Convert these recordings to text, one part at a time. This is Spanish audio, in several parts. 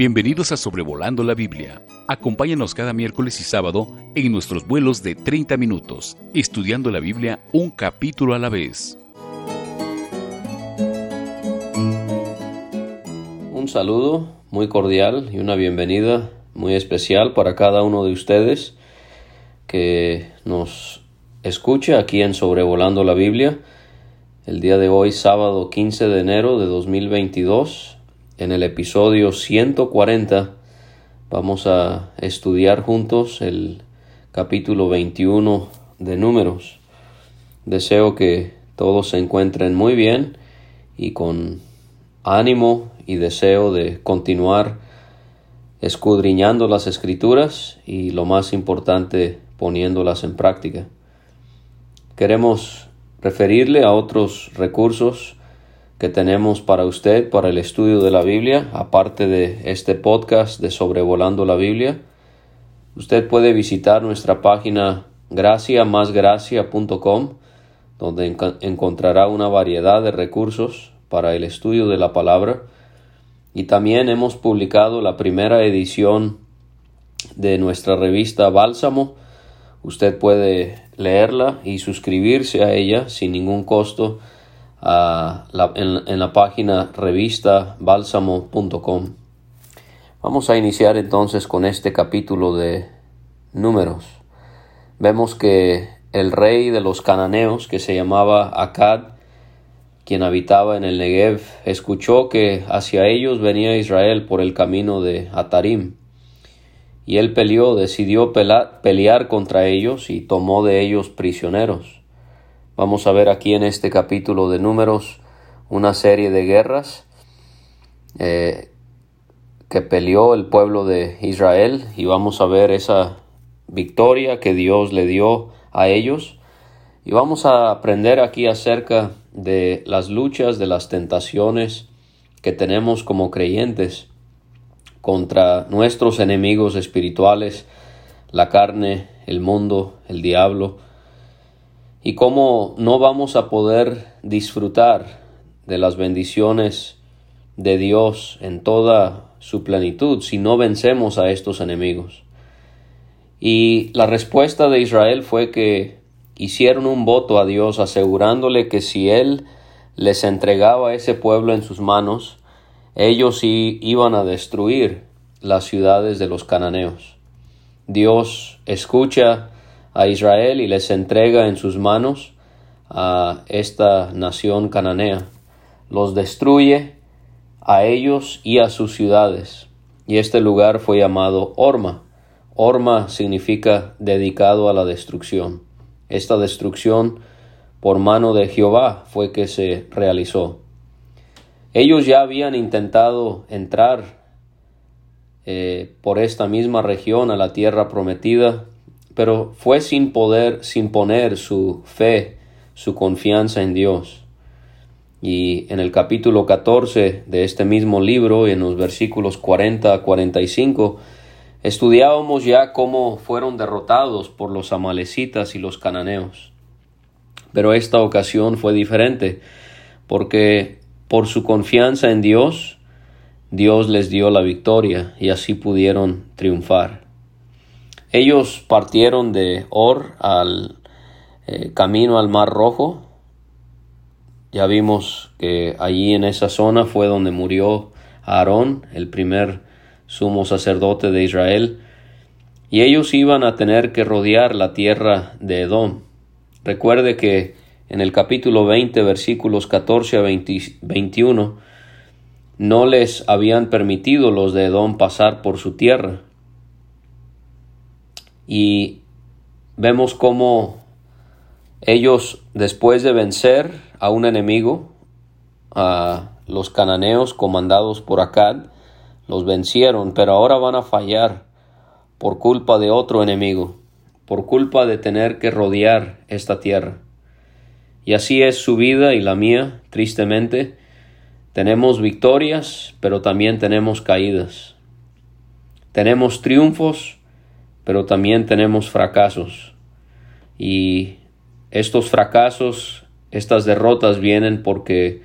Bienvenidos a Sobrevolando la Biblia. Acompáñanos cada miércoles y sábado en nuestros vuelos de 30 minutos, estudiando la Biblia un capítulo a la vez. Un saludo muy cordial y una bienvenida muy especial para cada uno de ustedes que nos escucha aquí en Sobrevolando la Biblia. El día de hoy, sábado 15 de enero de 2022, en el episodio 140 vamos a estudiar juntos el capítulo 21 de números. Deseo que todos se encuentren muy bien y con ánimo y deseo de continuar escudriñando las escrituras y lo más importante poniéndolas en práctica. Queremos referirle a otros recursos que tenemos para usted para el estudio de la Biblia, aparte de este podcast de Sobrevolando la Biblia. Usted puede visitar nuestra página graciamasgracia.com, donde encontrará una variedad de recursos para el estudio de la palabra. Y también hemos publicado la primera edición de nuestra revista Bálsamo. Usted puede leerla y suscribirse a ella sin ningún costo en, la página revista bálsamo.com. Vamos a iniciar entonces con este capítulo de números. Vemos que el rey de los cananeos, que se llamaba Acad, quien habitaba en el Negev, escuchó que hacia ellos venía Israel por el camino de Atarim. Y él peleó, decidió pelear contra ellos y tomó de ellos prisioneros. Vamos a ver aquí en este capítulo de números una serie de guerras eh, que peleó el pueblo de Israel y vamos a ver esa victoria que Dios le dio a ellos. Y vamos a aprender aquí acerca de las luchas, de las tentaciones que tenemos como creyentes contra nuestros enemigos espirituales, la carne, el mundo, el diablo, y cómo no vamos a poder disfrutar de las bendiciones de Dios en toda su plenitud si no vencemos a estos enemigos. Y la respuesta de Israel fue que hicieron un voto a Dios asegurándole que si Él les entregaba ese pueblo en sus manos, ellos iban a destruir las ciudades de los cananeos. Dios escucha a Israel y les entrega en sus manos a esta nación cananea. Los destruye a ellos y a sus ciudades. Y este lugar fue llamado Orma. Orma significa dedicado a la destrucción. Esta destrucción por mano de Jehová fue que se realizó. Ellos ya habían intentado entrar eh, por esta misma región a la tierra prometida, pero fue sin poder, sin poner su fe, su confianza en Dios. Y en el capítulo 14 de este mismo libro, en los versículos 40 a 45, estudiábamos ya cómo fueron derrotados por los amalecitas y los cananeos. Pero esta ocasión fue diferente, porque por su confianza en Dios, Dios les dio la victoria y así pudieron triunfar. Ellos partieron de Or al eh, camino al Mar Rojo. Ya vimos que allí en esa zona fue donde murió Aarón, el primer sumo sacerdote de Israel. Y ellos iban a tener que rodear la tierra de Edom. Recuerde que en el capítulo 20, versículos 14 a 21, no les habían permitido los de Edom pasar por su tierra y vemos cómo ellos, después de vencer a un enemigo, a los cananeos comandados por Acad, los vencieron, pero ahora van a fallar por culpa de otro enemigo, por culpa de tener que rodear esta tierra. Y así es su vida y la mía, tristemente. Tenemos victorias, pero también tenemos caídas. Tenemos triunfos, pero también tenemos fracasos. Y estos fracasos, estas derrotas vienen porque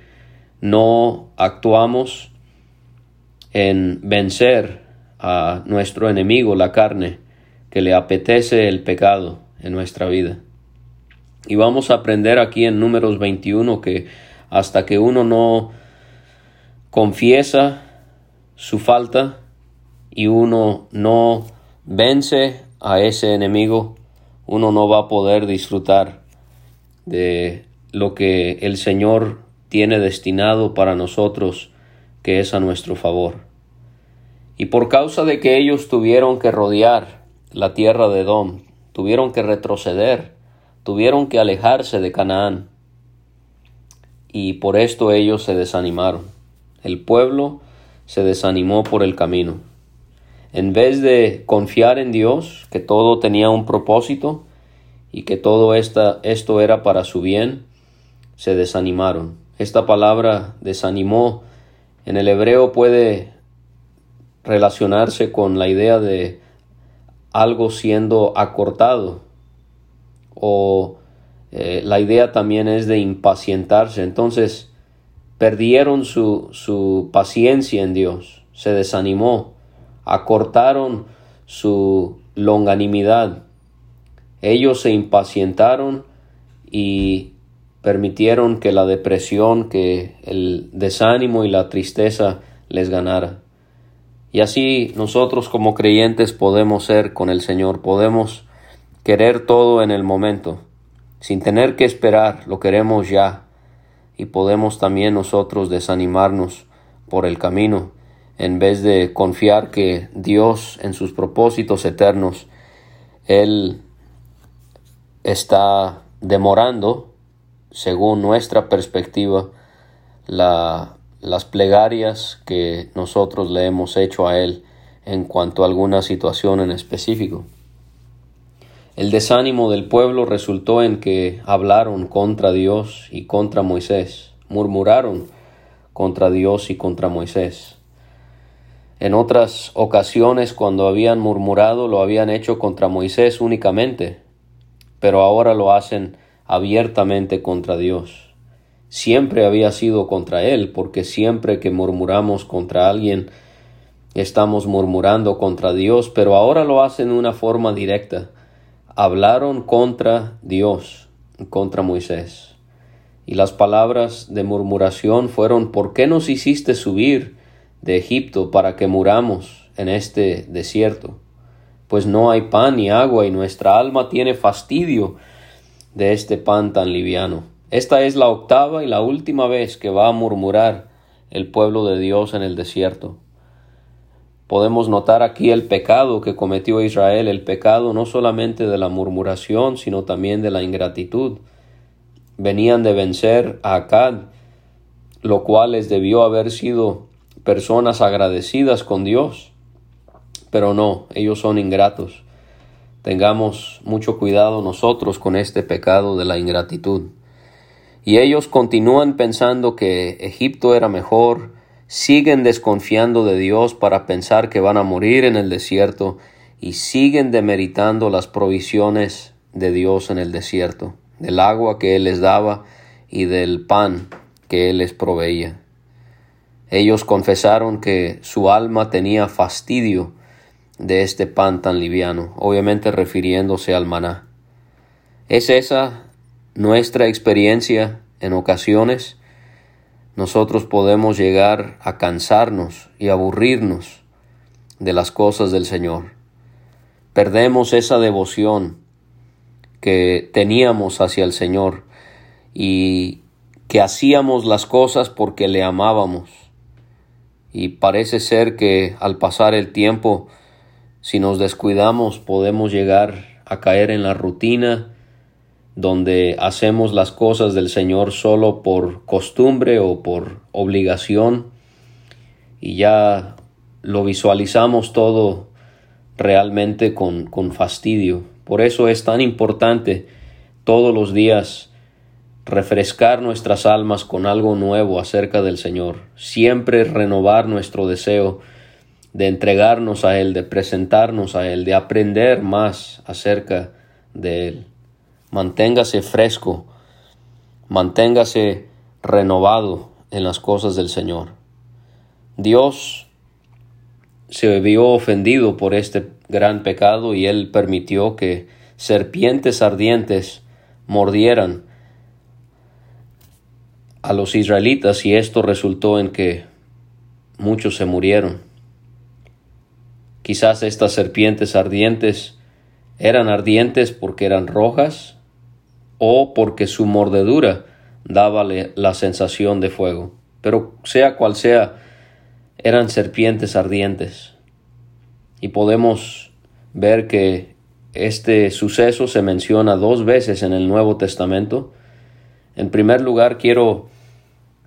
no actuamos en vencer a nuestro enemigo, la carne, que le apetece el pecado en nuestra vida. Y vamos a aprender aquí en números 21 que hasta que uno no confiesa su falta y uno no vence a ese enemigo, uno no va a poder disfrutar de lo que el Señor tiene destinado para nosotros, que es a nuestro favor. Y por causa de que ellos tuvieron que rodear la tierra de Edom, tuvieron que retroceder, tuvieron que alejarse de Canaán, y por esto ellos se desanimaron. El pueblo se desanimó por el camino. En vez de confiar en Dios, que todo tenía un propósito y que todo esta, esto era para su bien, se desanimaron. Esta palabra desanimó en el hebreo puede relacionarse con la idea de algo siendo acortado o eh, la idea también es de impacientarse. Entonces perdieron su, su paciencia en Dios, se desanimó, acortaron su longanimidad. Ellos se impacientaron y permitieron que la depresión, que el desánimo y la tristeza les ganara. Y así nosotros como creyentes podemos ser con el Señor, podemos querer todo en el momento, sin tener que esperar, lo queremos ya, y podemos también nosotros desanimarnos por el camino, en vez de confiar que Dios en sus propósitos eternos, Él está demorando según nuestra perspectiva, las plegarias que nosotros le hemos hecho a Él en cuanto a alguna situación en específico. El desánimo del pueblo resultó en que hablaron contra Dios y contra Moisés, murmuraron contra Dios y contra Moisés. En otras ocasiones, cuando habían murmurado, lo habían hecho contra Moisés únicamente, pero ahora lo hacen abiertamente contra Dios. Siempre había sido contra Él, porque siempre que murmuramos contra alguien, estamos murmurando contra Dios, pero ahora lo hacen de una forma directa. Hablaron contra Dios, contra Moisés. Y las palabras de murmuración fueron, ¿por qué nos hiciste subir de Egipto para que muramos en este desierto? Pues no hay pan ni agua y nuestra alma tiene fastidio de este pan tan liviano. Esta es la octava y la última vez que va a murmurar el pueblo de Dios en el desierto. Podemos notar aquí el pecado que cometió Israel, el pecado no solamente de la murmuración, sino también de la ingratitud. Venían de vencer a Acad, lo cual les debió haber sido personas agradecidas con Dios. Pero no, ellos son ingratos. Tengamos mucho cuidado nosotros con este pecado de la ingratitud. Y ellos continúan pensando que Egipto era mejor, siguen desconfiando de Dios para pensar que van a morir en el desierto y siguen demeritando las provisiones de Dios en el desierto, del agua que Él les daba y del pan que Él les proveía. Ellos confesaron que su alma tenía fastidio de este pan tan liviano, obviamente refiriéndose al maná. ¿Es esa nuestra experiencia en ocasiones? Nosotros podemos llegar a cansarnos y aburrirnos de las cosas del Señor. Perdemos esa devoción que teníamos hacia el Señor y que hacíamos las cosas porque le amábamos. Y parece ser que al pasar el tiempo si nos descuidamos podemos llegar a caer en la rutina donde hacemos las cosas del Señor solo por costumbre o por obligación y ya lo visualizamos todo realmente con, con fastidio. Por eso es tan importante todos los días refrescar nuestras almas con algo nuevo acerca del Señor, siempre renovar nuestro deseo de entregarnos a Él, de presentarnos a Él, de aprender más acerca de Él. Manténgase fresco, manténgase renovado en las cosas del Señor. Dios se vio ofendido por este gran pecado y él permitió que serpientes ardientes mordieran a los israelitas y esto resultó en que muchos se murieron. Quizás estas serpientes ardientes eran ardientes porque eran rojas o porque su mordedura daba la sensación de fuego. Pero sea cual sea, eran serpientes ardientes. Y podemos ver que este suceso se menciona dos veces en el Nuevo Testamento. En primer lugar, quiero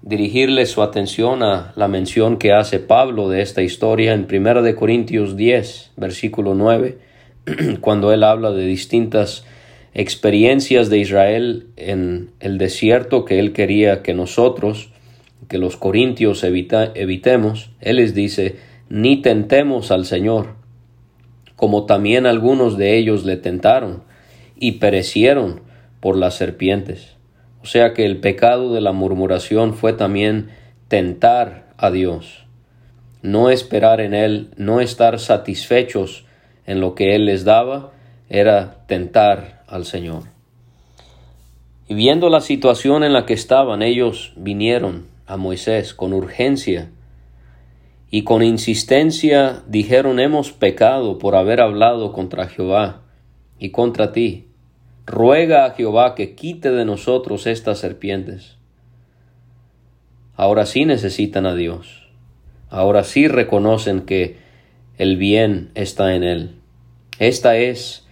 dirigirle su atención a la mención que hace Pablo de esta historia en 1 de Corintios 10, versículo 9, cuando él habla de distintas experiencias de Israel en el desierto que él quería que nosotros, que los corintios evitemos, él les dice, ni tentemos al Señor, como también algunos de ellos le tentaron y perecieron por las serpientes. O sea que el pecado de la murmuración fue también tentar a Dios, no esperar en Él, no estar satisfechos en lo que Él les daba, era tentar al Señor. Y viendo la situación en la que estaban, ellos vinieron a Moisés con urgencia y con insistencia dijeron hemos pecado por haber hablado contra Jehová y contra ti ruega a Jehová que quite de nosotros estas serpientes. Ahora sí necesitan a Dios. Ahora sí reconocen que el bien está en Él. Esta es,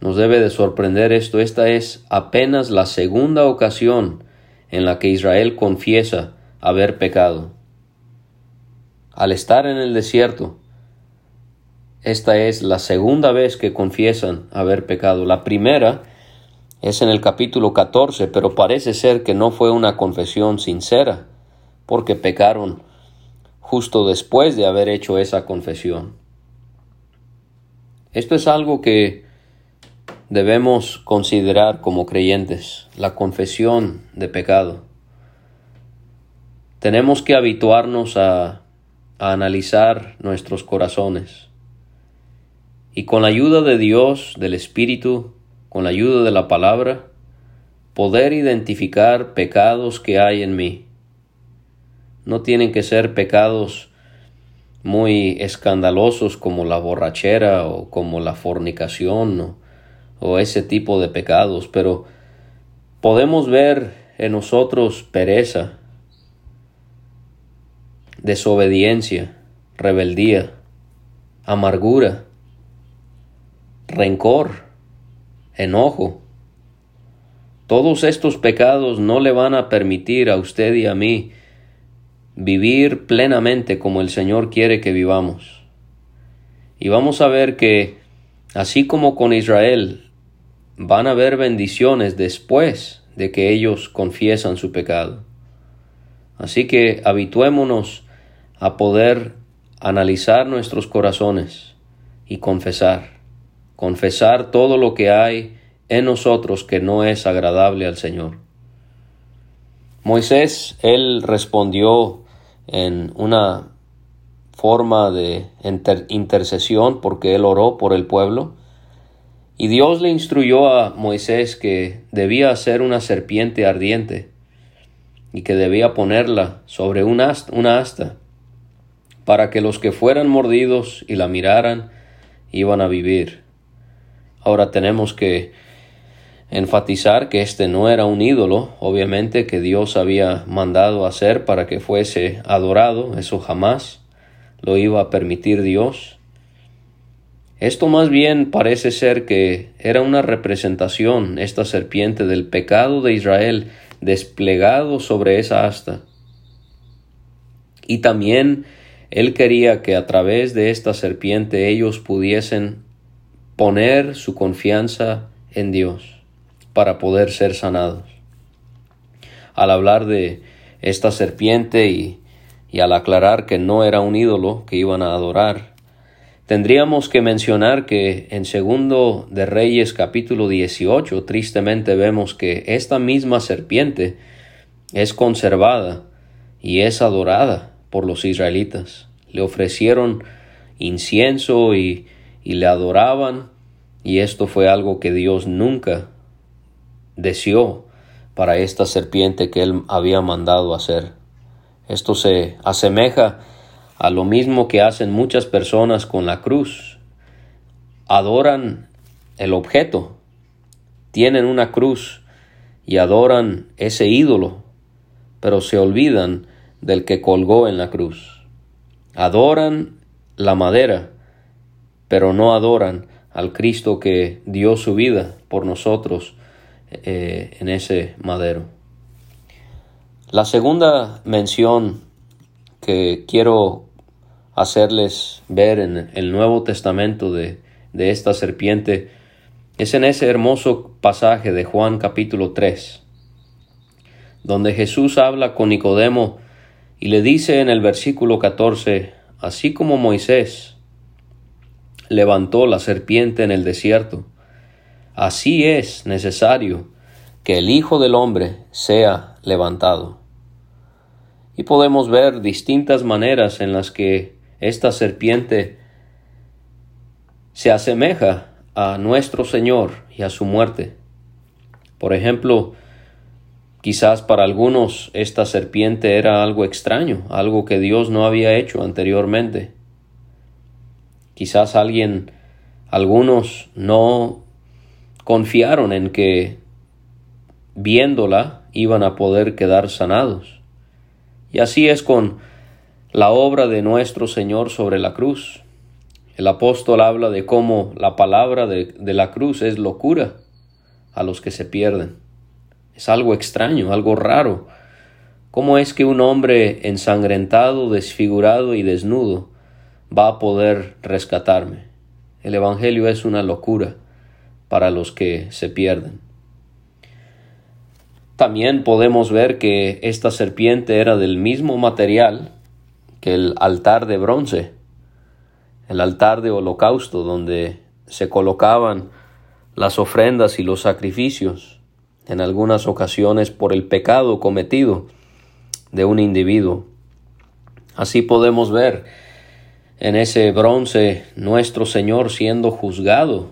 nos debe de sorprender esto, esta es apenas la segunda ocasión en la que Israel confiesa haber pecado. Al estar en el desierto, esta es la segunda vez que confiesan haber pecado. La primera es en el capítulo 14, pero parece ser que no fue una confesión sincera, porque pecaron justo después de haber hecho esa confesión. Esto es algo que debemos considerar como creyentes, la confesión de pecado. Tenemos que habituarnos a, analizar nuestros corazones y con la ayuda de Dios, del Espíritu, con la ayuda de la palabra, poder identificar pecados que hay en mí. No tienen que ser pecados muy escandalosos como la borrachera o como la fornicación o, ese tipo de pecados, pero podemos ver en nosotros pereza, desobediencia, rebeldía, amargura, rencor, enojo. Todos estos pecados no le van a permitir a usted y a mí vivir plenamente como el Señor quiere que vivamos. Y vamos a ver que, así como con Israel, van a haber bendiciones después de que ellos confiesan su pecado. Así que habituémonos a poder analizar nuestros corazones y confesar confesar todo lo que hay en nosotros que no es agradable al Señor. Moisés, él respondió en una forma de intercesión porque él oró por el pueblo. Y Dios le instruyó a Moisés que debía hacer una serpiente ardiente y que debía ponerla sobre una asta para que los que fueran mordidos y la miraran iban a vivir. Ahora tenemos que enfatizar que este no era un ídolo, obviamente que Dios había mandado hacer para que fuese adorado, eso jamás lo iba a permitir Dios. Esto más bien parece ser que era una representación, esta serpiente, del pecado de Israel desplegado sobre esa asta. Y también él quería que a través de esta serpiente ellos pudiesen poner su confianza en Dios para poder ser sanados. Al hablar de esta serpiente y, al aclarar que no era un ídolo que iban a adorar, tendríamos que mencionar que en segundo de Reyes capítulo 18 tristemente vemos que esta misma serpiente es conservada y es adorada por los israelitas. Le ofrecieron incienso y, y le adoraban, y esto fue algo que Dios nunca deseó para esta serpiente que él había mandado hacer. Esto se asemeja a lo mismo que hacen muchas personas con la cruz. Adoran el objeto, tienen una cruz y adoran ese ídolo, pero se olvidan del que colgó en la cruz. Adoran la madera, pero no adoran al Cristo que dio su vida por nosotros eh, en ese madero. La segunda mención que quiero hacerles ver en el Nuevo Testamento de, de esta serpiente es en ese hermoso pasaje de Juan capítulo 3, donde Jesús habla con Nicodemo y le dice en el versículo 14, así como Moisés levantó la serpiente en el desierto, así es necesario que el Hijo del Hombre sea levantado. Y podemos ver distintas maneras en las que esta serpiente se asemeja a nuestro Señor y a su muerte. Por ejemplo, quizás para algunos esta serpiente era algo extraño, algo que Dios no había hecho anteriormente. Quizás alguien, algunos no confiaron en que viéndola iban a poder quedar sanados. Y así es con la obra de nuestro Señor sobre la cruz. El apóstol habla de cómo la palabra de, la cruz es locura a los que se pierden. Es algo extraño, algo raro. ¿Cómo es que un hombre ensangrentado, desfigurado y desnudo va a poder rescatarme? El Evangelio es una locura para los que se pierden. También podemos ver que esta serpiente era del mismo material que el altar de bronce el altar de holocausto donde se colocaban las ofrendas y los sacrificios, en algunas ocasiones por el pecado cometido de un individuo. Así podemos ver en ese bronce nuestro Señor siendo juzgado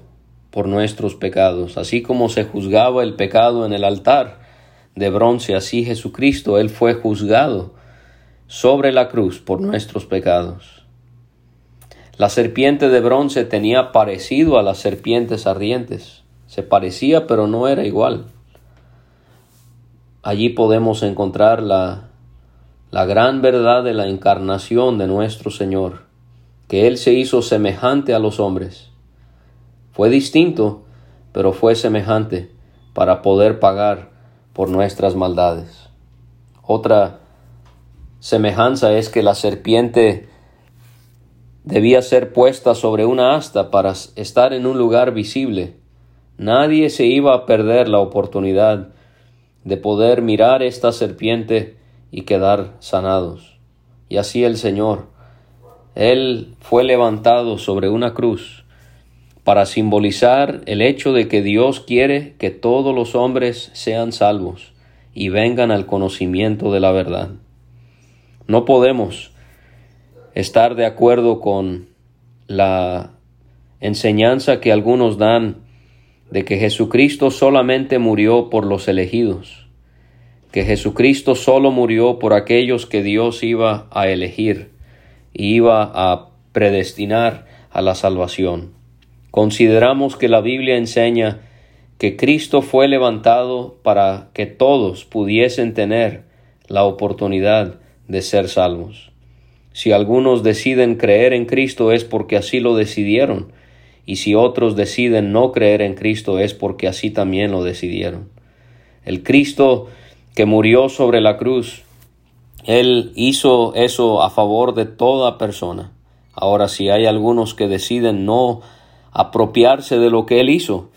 por nuestros pecados, así como se juzgaba el pecado en el altar de bronce, así Jesucristo, Él fue juzgado sobre la cruz por nuestros pecados. La serpiente de bronce tenía parecido a las serpientes ardientes. Se parecía, pero no era igual. Allí podemos encontrar la, la gran verdad de la encarnación de nuestro Señor, que Él se hizo semejante a los hombres. Fue distinto, pero fue semejante para poder pagar por nuestras maldades. Otra semejanza es que la serpiente debía ser puesta sobre una asta para estar en un lugar visible. Nadie se iba a perder la oportunidad de poder mirar esta serpiente y quedar sanados. Y así el Señor, Él fue levantado sobre una cruz para simbolizar el hecho de que Dios quiere que todos los hombres sean salvos y vengan al conocimiento de la verdad. No podemos estar de acuerdo con la enseñanza que algunos dan de que Jesucristo solamente murió por los elegidos, que Jesucristo solo murió por aquellos que Dios iba a elegir y iba a predestinar a la salvación. Consideramos que la Biblia enseña que Cristo fue levantado para que todos pudiesen tener la oportunidad de ser salvos. Si algunos deciden creer en Cristo es porque así lo decidieron, y si otros deciden no creer en Cristo es porque así también lo decidieron. El Cristo que murió sobre la cruz, Él hizo eso a favor de toda persona. Ahora, si hay algunos que deciden no apropiarse de lo que Él hizo,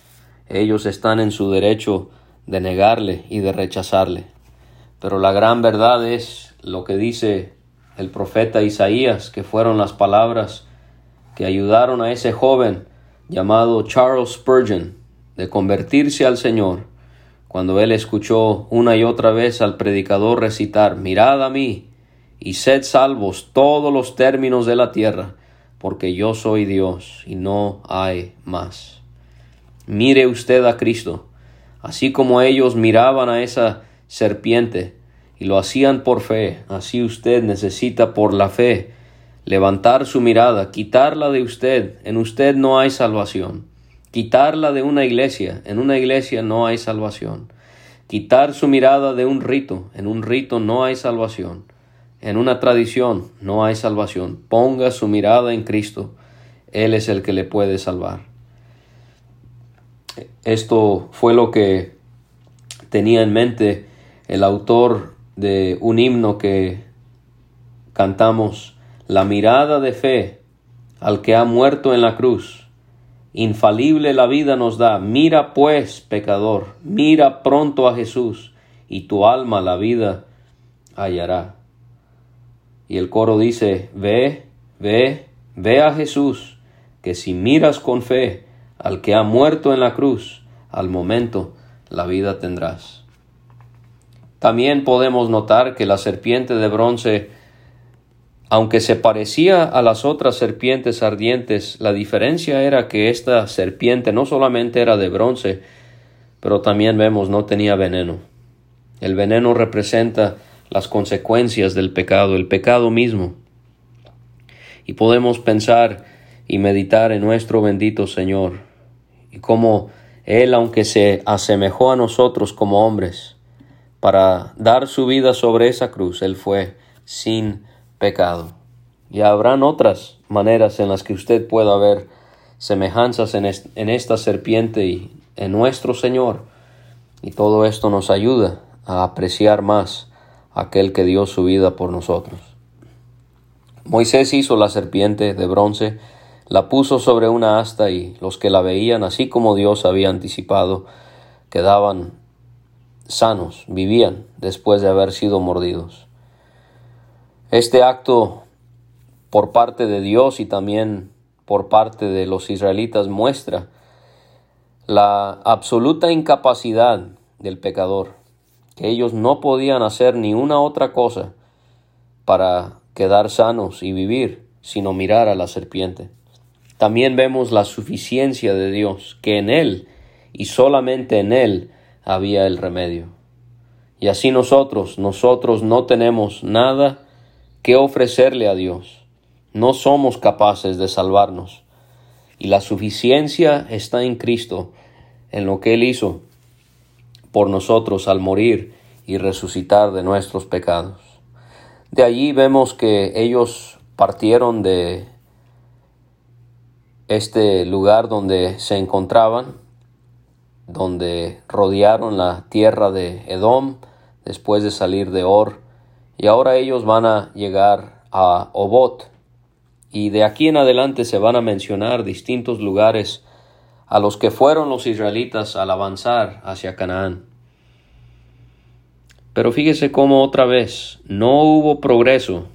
ellos están en su derecho de negarle y de rechazarle. Pero la gran verdad es lo que dice el profeta Isaías, que fueron las palabras que ayudaron a ese joven llamado Charles Spurgeon de convertirse al Señor, cuando él escuchó una y otra vez al predicador recitar, mirad a mí y sed salvos todos los términos de la tierra, porque yo soy Dios y no hay más. Mire usted a Cristo, así como ellos miraban a esa serpiente y lo hacían por fe, así usted necesita por la fe levantar su mirada, quitarla de usted, en usted no hay salvación, quitarla de una iglesia, en una iglesia no hay salvación, quitar su mirada de un rito, en un rito no hay salvación, en una tradición no hay salvación. Ponga su mirada en Cristo. Él es el que le puede salvar. Esto fue lo que tenía en mente el autor de un himno que cantamos, la mirada de fe al que ha muerto en la cruz. Infalible la vida nos da. Mira pues, pecador, mira pronto a Jesús, y tu alma la vida hallará. Y el coro dice, ve, ve, ve a Jesús, que si miras con fe al que ha muerto en la cruz, al momento la vida tendrás. También podemos notar que la serpiente de bronce, aunque se parecía a las otras serpientes ardientes, la diferencia era que esta serpiente no solamente era de bronce, pero también vemos no tenía veneno. El veneno representa las consecuencias del pecado, el pecado mismo. Y podemos pensar y meditar en nuestro bendito Señor y cómo Él, aunque se asemejó a nosotros como hombres, para dar su vida sobre esa cruz, Él fue sin pecado. Y habrán otras maneras en las que usted pueda ver semejanzas en, en esta serpiente y en nuestro Señor. Y todo esto nos ayuda a apreciar más aquel que dio su vida por nosotros. Moisés hizo la serpiente de bronce, la puso sobre una asta y los que la veían, así como Dios había anticipado, quedaban sanos, vivían después de haber sido mordidos. Este acto por parte de Dios y también por parte de los israelitas muestra la absoluta incapacidad del pecador que ellos no podían hacer ni una otra cosa para quedar sanos y vivir, sino mirar a la serpiente. También vemos la suficiencia de Dios, que en Él y solamente en Él había el remedio. Y así nosotros, nosotros no tenemos nada que ofrecerle a Dios. No somos capaces de salvarnos. Y la suficiencia está en Cristo, en lo que Él hizo por nosotros al morir y resucitar de nuestros pecados. De allí vemos que ellos partieron de este lugar donde se encontraban, donde rodearon la tierra de Edom después de salir de Or, y ahora ellos van a llegar a Obot, y de aquí en adelante se van a mencionar distintos lugares a los que fueron los israelitas al avanzar hacia Canaán. Pero fíjese cómo otra vez no hubo progreso.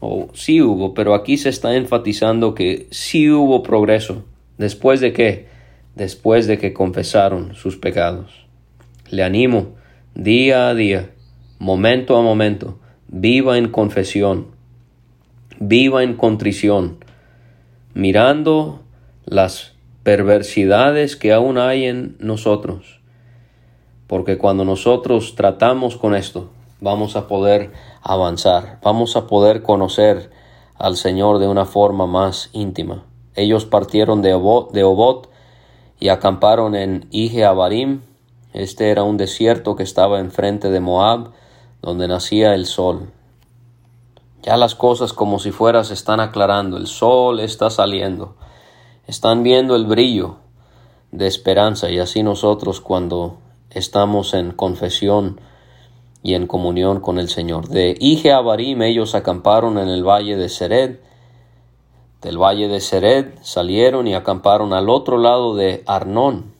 O sí hubo, pero aquí se está enfatizando que sí hubo progreso. ¿Después de qué? Después de que confesaron sus pecados. Le animo día a día, momento a momento, viva en confesión, viva en contrición, mirando las perversidades que aún hay en nosotros. Porque cuando nosotros tratamos con esto, vamos a poder avanzar, vamos a poder conocer al Señor de una forma más íntima. Ellos partieron de Obot, de y acamparon en Ije Abarim. Este era un desierto que estaba enfrente de Moab, donde nacía el sol. Ya las cosas como si fuera se están aclarando, el sol está saliendo están viendo el brillo de esperanza y así nosotros cuando estamos en confesión y en comunión con el Señor. De Ije Abarim ellos acamparon en el valle de Sered. Del valle de Sered salieron y acamparon al otro lado de Arnón.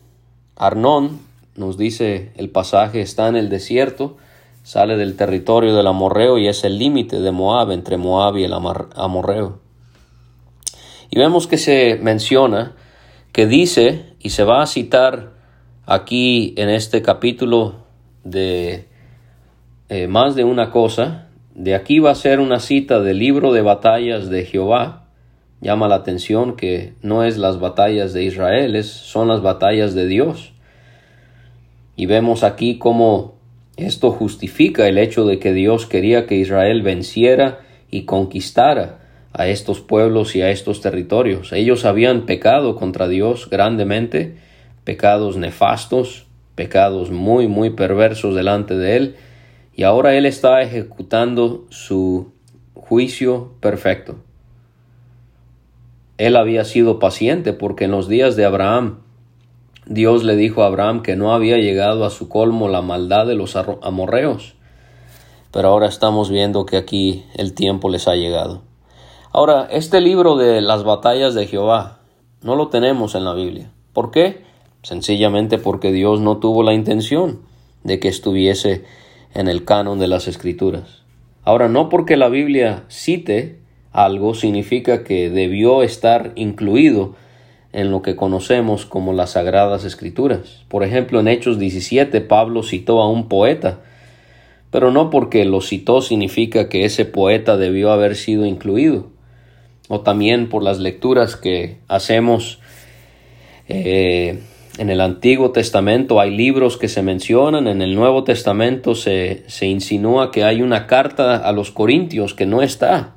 Arnón, nos dice el pasaje, está en el desierto, sale del territorio del Amorreo y es el límite de Moab entre Moab y el Amorreo. Y vemos que se menciona, que dice, y se va a citar aquí en este capítulo de eh, más de una cosa, de aquí va a ser una cita del libro de batallas de Jehová. Llama la atención que no es las batallas de Israel, son las batallas de Dios. Y vemos aquí cómo esto justifica el hecho de que Dios quería que Israel venciera y conquistara a estos pueblos y a estos territorios. Ellos habían pecado contra Dios grandemente, pecados nefastos, pecados muy, muy perversos delante de Él, y ahora Él está ejecutando su juicio perfecto. Él había sido paciente porque en los días de Abraham Dios le dijo a Abraham que no había llegado a su colmo la maldad de los amorreos. Pero ahora estamos viendo que aquí el tiempo les ha llegado. Ahora, este libro de las batallas de Jehová no lo tenemos en la Biblia. ¿Por qué? Sencillamente porque Dios no tuvo la intención de que estuviese en el canon de las escrituras. Ahora, no porque la Biblia cite algo significa que debió estar incluido en lo que conocemos como las Sagradas Escrituras. Por ejemplo, en Hechos 17 Pablo citó a un poeta, pero no porque lo citó significa que ese poeta debió haber sido incluido. O también por las lecturas que hacemos eh, en el Antiguo Testamento hay libros que se mencionan, en el Nuevo Testamento se, se insinúa que hay una carta a los Corintios que no está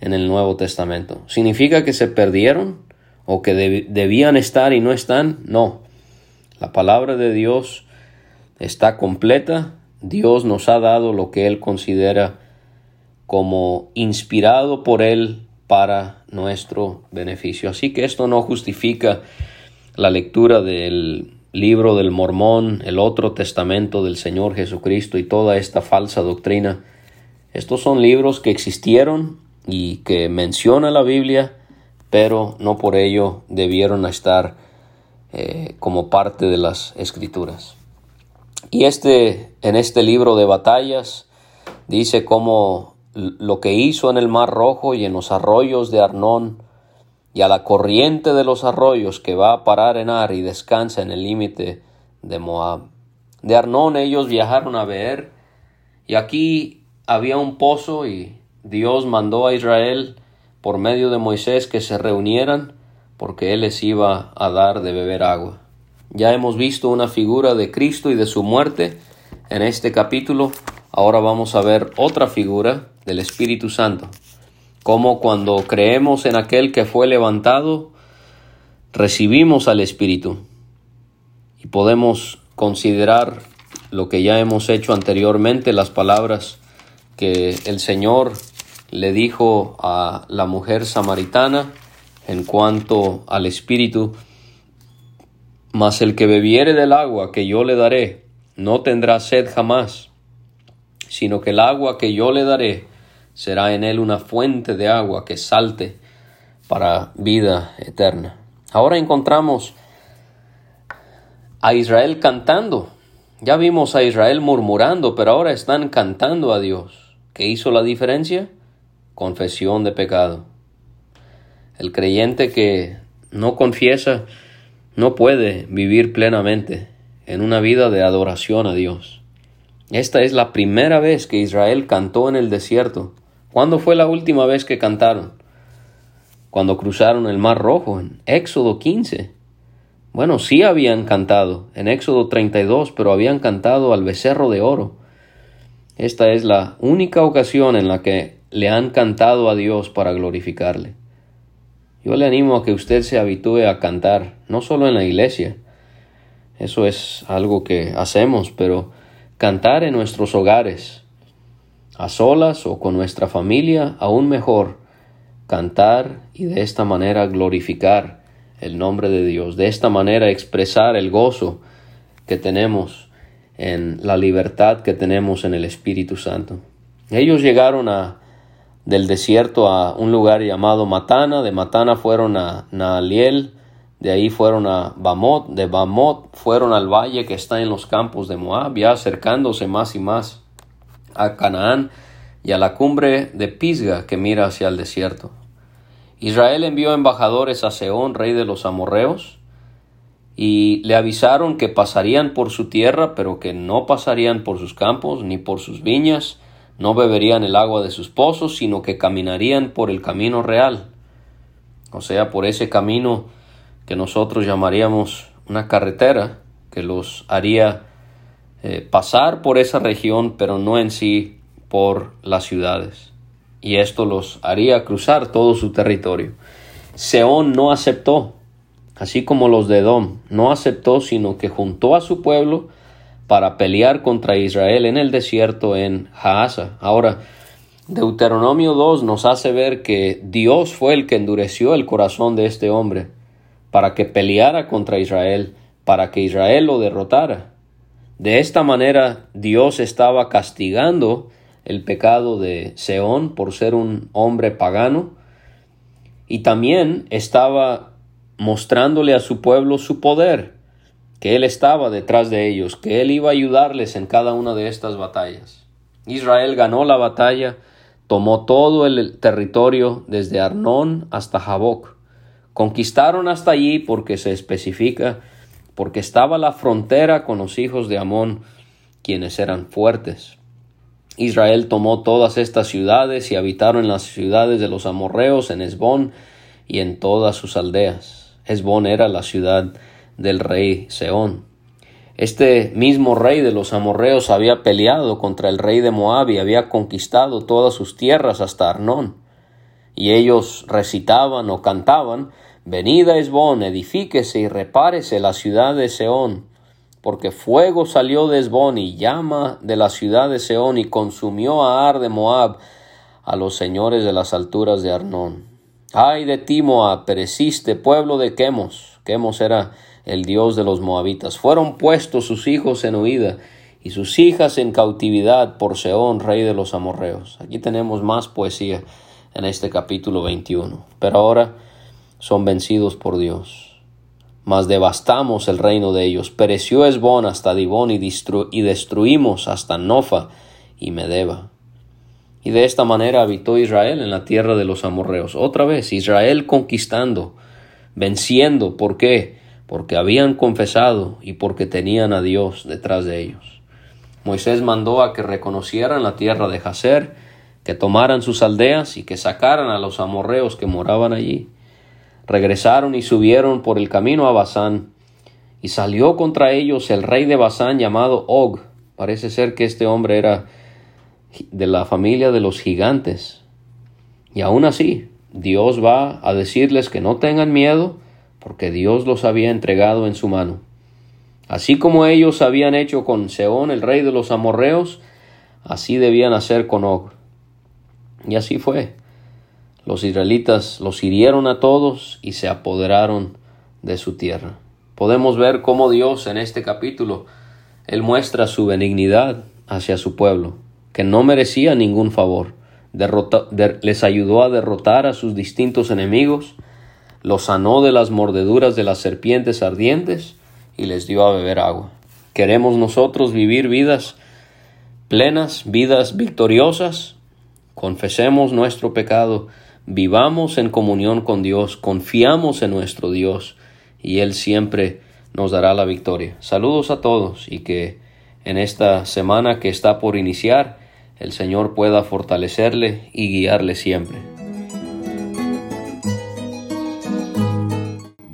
en el Nuevo Testamento. ¿Significa que se perdieron? O que debían estar y no están. No, la palabra de Dios está completa. Dios nos ha dado lo que Él considera como inspirado por Él para nuestro beneficio. Así que esto no justifica la lectura del libro del Mormón, el otro testamento del Señor Jesucristo y toda esta falsa doctrina. Estos son libros que existieron y que menciona la Biblia, pero no por ello debieron estar eh, como parte de las escrituras. Y este, en este libro de batallas, dice cómo lo que hizo en el Mar Rojo y en los arroyos de Arnón, y a la corriente de los arroyos que va a parar en Ar y descansa en el límite de Moab. De Arnón ellos viajaron a ver, y aquí había un pozo y Dios mandó a Israel por medio de Moisés que se reunieran porque Él les iba a dar de beber agua. Ya hemos visto una figura de Cristo y de su muerte en este capítulo. Ahora vamos a ver otra figura del Espíritu Santo. Como cuando creemos en aquel que fue levantado, recibimos al Espíritu. Y podemos considerar lo que ya hemos hecho anteriormente, las palabras que el Señor le dijo a la mujer samaritana en cuanto al espíritu, mas el que bebiere del agua que yo le daré, no tendrá sed jamás, sino que el agua que yo le daré será en él una fuente de agua que salte para vida eterna. Ahora encontramos a Israel cantando. Ya vimos a Israel murmurando, pero ahora están cantando a Dios. ¿Qué hizo la diferencia? Confesión de pecado. El creyente que no confiesa no puede vivir plenamente en una vida de adoración a Dios. Esta es la primera vez que Israel cantó en el desierto. ¿Cuándo fue la última vez que cantaron? Cuando cruzaron el Mar Rojo, en Éxodo 15. Bueno, sí habían cantado en Éxodo 32, pero habían cantado al becerro de oro. Esta es la única ocasión en la que le han cantado a Dios para glorificarle. Yo le animo a que usted se habitúe a cantar, no solo en la iglesia, eso es algo que hacemos, pero cantar en nuestros hogares, a solas o con nuestra familia, aún mejor, cantar y de esta manera glorificar el nombre de Dios, de esta manera expresar el gozo que tenemos en la libertad que tenemos en el Espíritu Santo. Ellos llegaron a del desierto a un lugar llamado Matana, de Matana fueron a Naaliel, de ahí fueron a Bamot, de Bamot fueron al valle que está en los campos de Moab, ya acercándose más y más a Canaán y a la cumbre de Pisga que mira hacia el desierto. Israel envió embajadores a Seón, rey de los amorreos, y le avisaron que pasarían por su tierra, pero que no pasarían por sus campos ni por sus viñas, No beberían el agua de sus pozos, sino que caminarían por el camino real, o sea, por ese camino que nosotros llamaríamos una carretera, que los haría eh, pasar por esa región, pero no en sí por las ciudades. Y esto los haría cruzar todo su territorio. Seón no aceptó, así como los de Edom, no aceptó, sino que juntó a su pueblo para pelear contra Israel en el desierto en Haasa. Ahora, Deuteronomio 2 nos hace ver que Dios fue el que endureció el corazón de este hombre para que peleara contra Israel, para que Israel lo derrotara. De esta manera Dios estaba castigando el pecado de Seón por ser un hombre pagano y también estaba mostrándole a su pueblo su poder, que él estaba detrás de ellos, que él iba a ayudarles en cada una de estas batallas. Israel ganó la batalla, tomó todo el territorio desde Arnón hasta Jaboc. Conquistaron hasta allí porque se especifica, porque estaba la frontera con los hijos de Amón, quienes eran fuertes. Israel tomó todas estas ciudades y habitaron en las ciudades de los amorreos en Esbón y en todas sus aldeas. Esbón era la ciudad del rey Seón. Este mismo rey de los amorreos había peleado contra el rey de Moab y había conquistado todas sus tierras hasta Arnón. Y ellos recitaban o cantaban Venid a Esbón, edifíquese y repárese la ciudad de Seón, porque fuego salió de Esbón y llama de la ciudad de Seón y consumió a Ar de Moab, a los señores de las alturas de Arnón. Ay de ti, Moab, pereciste, pueblo de Quemos. Quemos era el dios de los moabitas. Fueron puestos sus hijos en huida y sus hijas en cautividad por Seón, rey de los amorreos. Aquí tenemos más poesía en este capítulo 21. Pero ahora son vencidos por Dios mas devastamos el reino de ellos. Pereció Esbón hasta Dibón y, y destruimos hasta Nofa y Medeba. Y de esta manera habitó Israel en la tierra de los amorreos. Otra vez, Israel conquistando, venciendo. ¿Por qué? Porque habían confesado y porque tenían a Dios detrás de ellos. Moisés mandó a que reconocieran la tierra de Jazer, que tomaran sus aldeas y que sacaran a los amorreos que moraban allí regresaron y subieron por el camino a Basán, y salió contra ellos el rey de Basán llamado Og. Parece ser que este hombre era de la familia de los gigantes. Y aún así, Dios va a decirles que no tengan miedo, porque Dios los había entregado en su mano. Así como ellos habían hecho con Seón, el rey de los amorreos, así debían hacer con Og. Y así fue. Los israelitas los hirieron a todos y se apoderaron de su tierra. Podemos ver cómo Dios en este capítulo, Él muestra su benignidad hacia su pueblo, que no merecía ningún favor. les ayudó a derrotar a sus distintos enemigos, los sanó de las mordeduras de las serpientes ardientes y les dio a beber agua. ¿Queremos nosotros vivir vidas plenas, vidas victoriosas? Confesemos nuestro pecado vivamos en comunión con Dios, confiamos en nuestro Dios y Él siempre nos dará la victoria. Saludos a todos y que en esta semana que está por iniciar el Señor pueda fortalecerle y guiarle siempre.